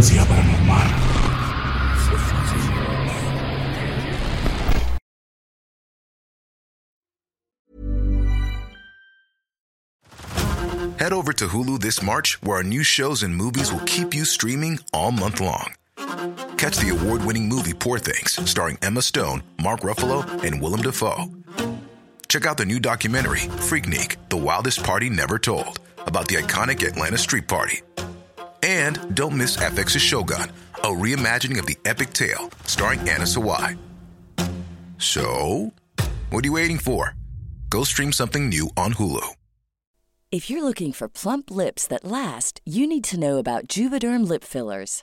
Frecuencia paranormal. Head over to Hulu this March, where our new shows and movies will keep you streaming all month long. Catch the award winning movie Poor Things, starring Emma Stone, Mark Ruffalo, and Willem Dafoe. Check out the new documentary, Freaknik The Wildest Party Never Told, about the iconic Atlanta Street Party. And don't miss FX's Shogun, a reimagining of the epic tale, starring Anna Sawai. So, what are you waiting for? Go stream something new on Hulu. If you're looking for plump lips that last, you need to know about Juvederm lip fillers.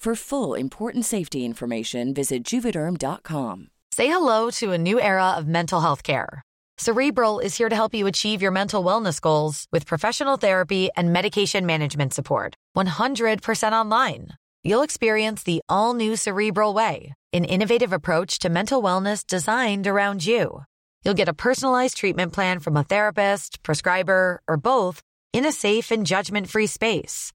For full important safety information, visit juvederm.com. Say hello to a new era of mental health care. Cerebral is here to help you achieve your mental wellness goals with professional therapy and medication management support. 100% online. You'll experience the all new Cerebral Way, an innovative approach to mental wellness designed around you. You'll get a personalized treatment plan from a therapist, prescriber, or both in a safe and judgment free space.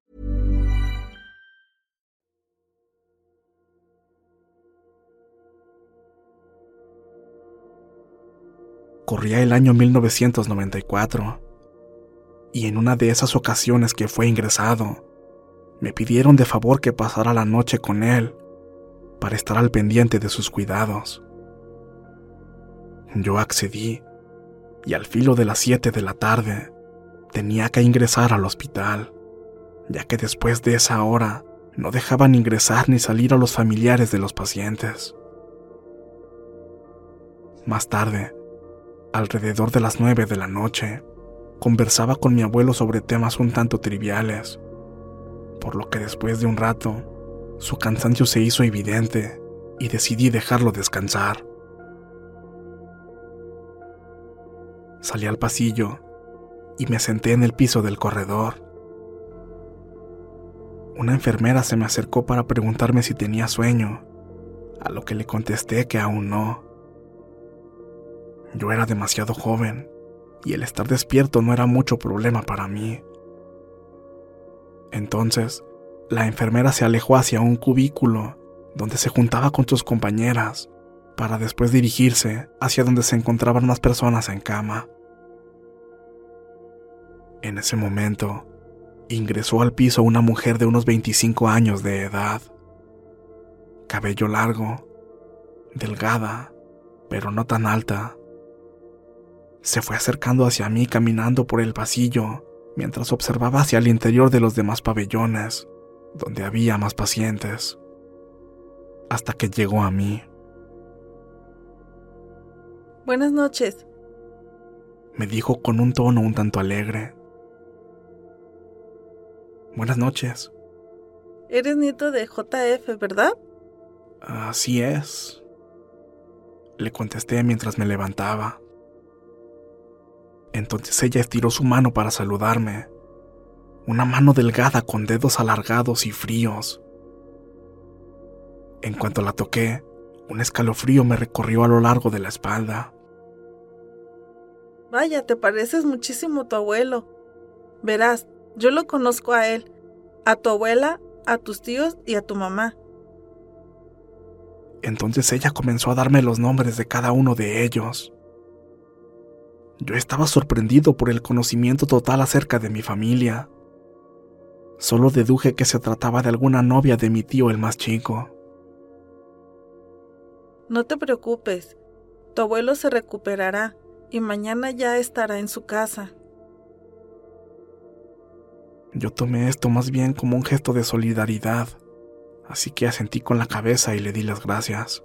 Corría el año 1994 y en una de esas ocasiones que fue ingresado, me pidieron de favor que pasara la noche con él para estar al pendiente de sus cuidados. Yo accedí y al filo de las 7 de la tarde tenía que ingresar al hospital, ya que después de esa hora no dejaban ingresar ni salir a los familiares de los pacientes. Más tarde, alrededor de las 9 de la noche, conversaba con mi abuelo sobre temas un tanto triviales, por lo que después de un rato, su cansancio se hizo evidente y decidí dejarlo descansar. Salí al pasillo y me senté en el piso del corredor. Una enfermera se me acercó para preguntarme si tenía sueño, a lo que le contesté que aún no. Yo era demasiado joven y el estar despierto no era mucho problema para mí. Entonces, la enfermera se alejó hacia un cubículo donde se juntaba con sus compañeras para después dirigirse hacia donde se encontraban más personas en cama. En ese momento, ingresó al piso una mujer de unos 25 años de edad. Cabello largo, delgada, pero no tan alta se fue acercando hacia mí caminando por el pasillo, mientras observaba hacia el interior de los demás pabellones, donde había más pacientes, hasta que llegó a mí. Buenas noches, me dijo con un tono un tanto alegre. Buenas noches. Eres nieto de JF, ¿verdad? Así es. Le contesté mientras me levantaba. Entonces ella estiró su mano para saludarme. Una mano delgada con dedos alargados y fríos. En cuanto la toqué, un escalofrío me recorrió a lo largo de la espalda. Vaya, te pareces muchísimo a tu abuelo. Verás, yo lo conozco a él, a tu abuela, a tus tíos y a tu mamá. Entonces ella comenzó a darme los nombres de cada uno de ellos. Yo estaba sorprendido por el conocimiento total acerca de mi familia. Solo deduje que se trataba de alguna novia de mi tío el más chico. No te preocupes, tu abuelo se recuperará y mañana ya estará en su casa. Yo tomé esto más bien como un gesto de solidaridad, así que asentí con la cabeza y le di las gracias.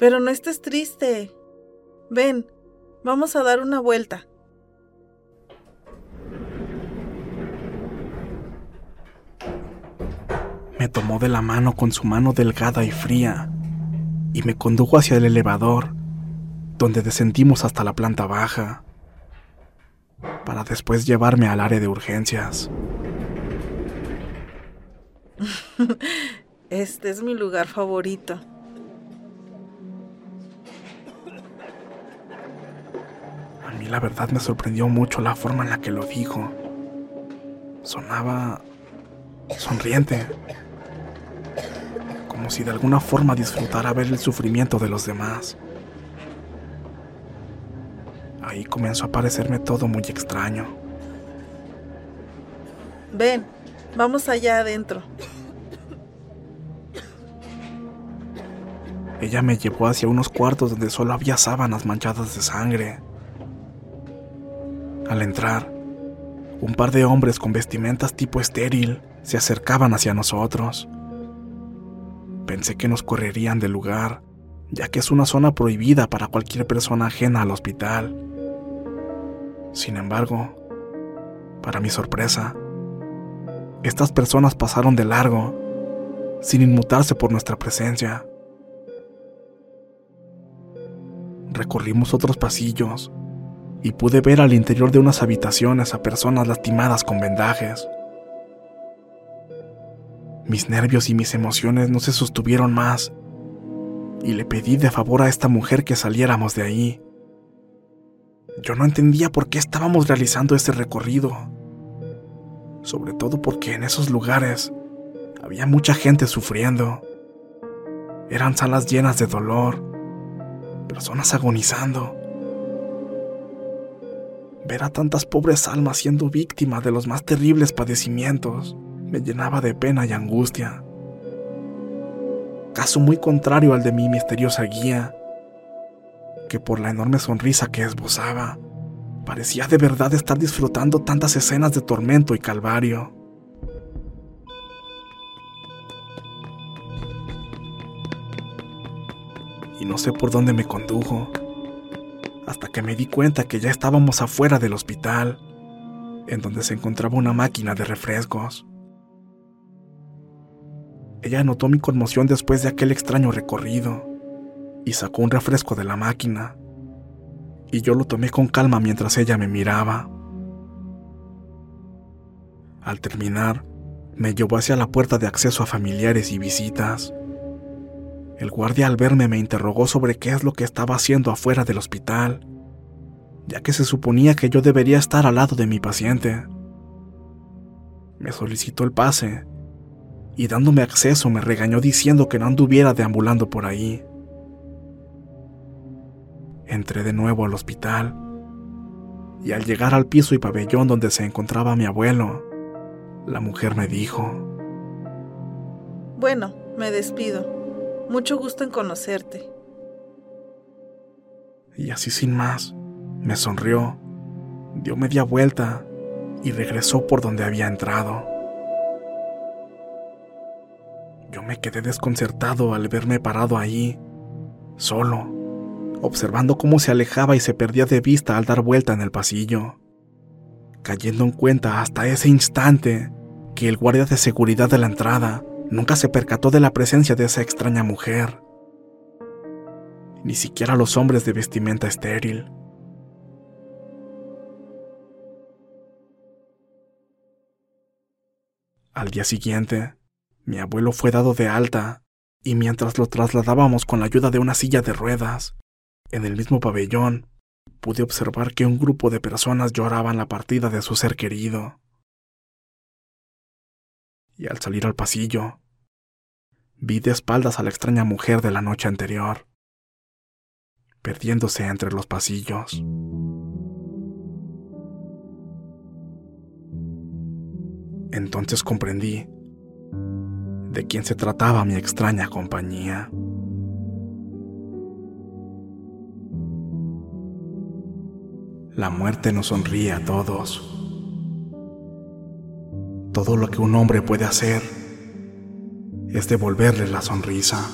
Pero no estés triste. Ven, vamos a dar una vuelta. Me tomó de la mano con su mano delgada y fría y me condujo hacia el elevador, donde descendimos hasta la planta baja, para después llevarme al área de urgencias. Este es mi lugar favorito. A mí la verdad me sorprendió mucho la forma en la que lo dijo. Sonaba sonriente, como si de alguna forma disfrutara ver el sufrimiento de los demás. Ahí comenzó a parecerme todo muy extraño. Ven, vamos allá adentro. Ella me llevó hacia unos cuartos donde solo había sábanas manchadas de sangre. Al entrar, un par de hombres con vestimentas tipo estéril se acercaban hacia nosotros. Pensé que nos correrían del lugar, ya que es una zona prohibida para cualquier persona ajena al hospital. Sin embargo, para mi sorpresa, estas personas pasaron de largo, sin inmutarse por nuestra presencia. Recorrimos otros pasillos y pude ver al interior de unas habitaciones a personas lastimadas con vendajes. Mis nervios y mis emociones no se sostuvieron más y le pedí de favor a esta mujer que saliéramos de ahí. Yo no entendía por qué estábamos realizando este recorrido, sobre todo porque en esos lugares había mucha gente sufriendo. Eran salas llenas de dolor, personas agonizando. Ver a tantas pobres almas siendo víctimas de los más terribles padecimientos me llenaba de pena y angustia. Caso muy contrario al de mi misteriosa guía, que por la enorme sonrisa que esbozaba, parecía de verdad estar disfrutando tantas escenas de tormento y calvario. Y no sé por dónde me condujo, hasta que me di cuenta que ya estábamos afuera del hospital, en donde se encontraba una máquina de refrescos. Ella notó mi conmoción después de aquel extraño recorrido y sacó un refresco de la máquina. Y yo lo tomé con calma mientras ella me miraba. Al terminar, me llevó hacia la puerta de acceso a familiares y visitas. El guardia al verme me interrogó sobre qué es lo que estaba haciendo afuera del hospital, ya que se suponía que yo debería estar al lado de mi paciente. Me solicitó el pase y dándome acceso me regañó diciendo que no anduviera deambulando por ahí. Entré de nuevo al hospital y al llegar al piso y pabellón donde se encontraba mi abuelo, la mujer me dijo, Bueno, me despido. Mucho gusto en conocerte. Y así sin más, me sonrió, dio media vuelta y regresó por donde había entrado. Yo me quedé desconcertado al verme parado ahí, solo, observando cómo se alejaba y se perdía de vista al dar vuelta en el pasillo, cayendo en cuenta hasta ese instante que el guardia de seguridad de la entrada nunca se percató de la presencia de esa extraña mujer, ni siquiera los hombres de vestimenta estéril. Al día siguiente, Mi abuelo fue dado de alta y mientras lo trasladábamos con la ayuda de una silla de ruedas, en el mismo pabellón, pude observar que un grupo de personas lloraban la partida de su ser querido. Y al salir al pasillo, vi de espaldas a la extraña mujer de la noche anterior, perdiéndose entre los pasillos. Entonces comprendí de quién se trataba mi extraña compañía. La muerte nos sonríe a todos. Todo lo que un hombre puede hacer es devolverle la sonrisa.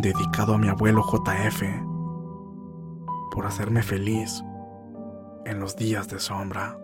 dedicado a mi abuelo JF por hacerme feliz en los días de sombra.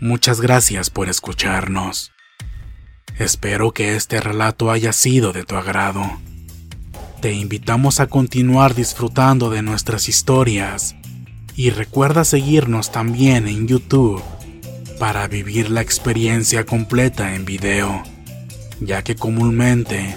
Muchas gracias por escucharnos. Espero que este relato haya sido de tu agrado. Te invitamos a continuar disfrutando de nuestras historias y recuerda seguirnos también en YouTube para vivir la experiencia completa en video, ya que comúnmente